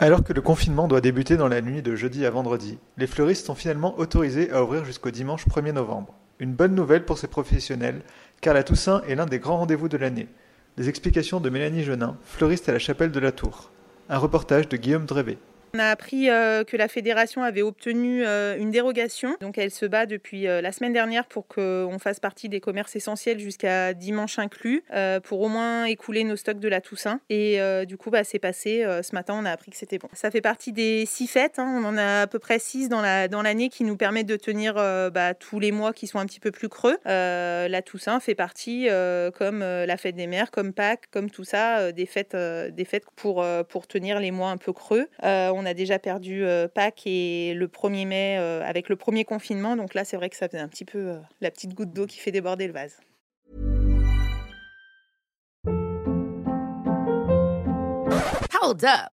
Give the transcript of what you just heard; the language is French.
Alors que le confinement doit débuter dans la nuit de jeudi à vendredi, les fleuristes sont finalement autorisés à ouvrir jusqu'au dimanche 1er novembre. Une bonne nouvelle pour ces professionnels, car la Toussaint est l'un des grands rendez-vous de l'année. Les explications de Mélanie Genin, fleuriste à la chapelle de la Tour. Un reportage de Guillaume Drévé. On a appris euh, que la fédération avait obtenu euh, une dérogation. Donc elle se bat depuis euh, la semaine dernière pour qu'on fasse partie des commerces essentiels jusqu'à dimanche inclus, pour au moins écouler nos stocks de la Toussaint. Et du coup, bah, c'est passé. ce matin, on a appris que c'était bon. Ça fait partie des six fêtes. Hein. On en a à peu près six dans l'année qui nous permettent de tenir bah, tous les mois qui sont un petit peu plus creux. la Toussaint fait partie, comme la fête des mères, comme Pâques, comme tout ça, des fêtes, des fêtes pour, pour tenir les mois un peu creux a déjà perdu euh, Pâques et le 1er mai euh, avec le premier confinement. Donc là, c'est vrai que ça faisait un petit peu euh, la petite goutte d'eau qui fait déborder le vase. Hold up.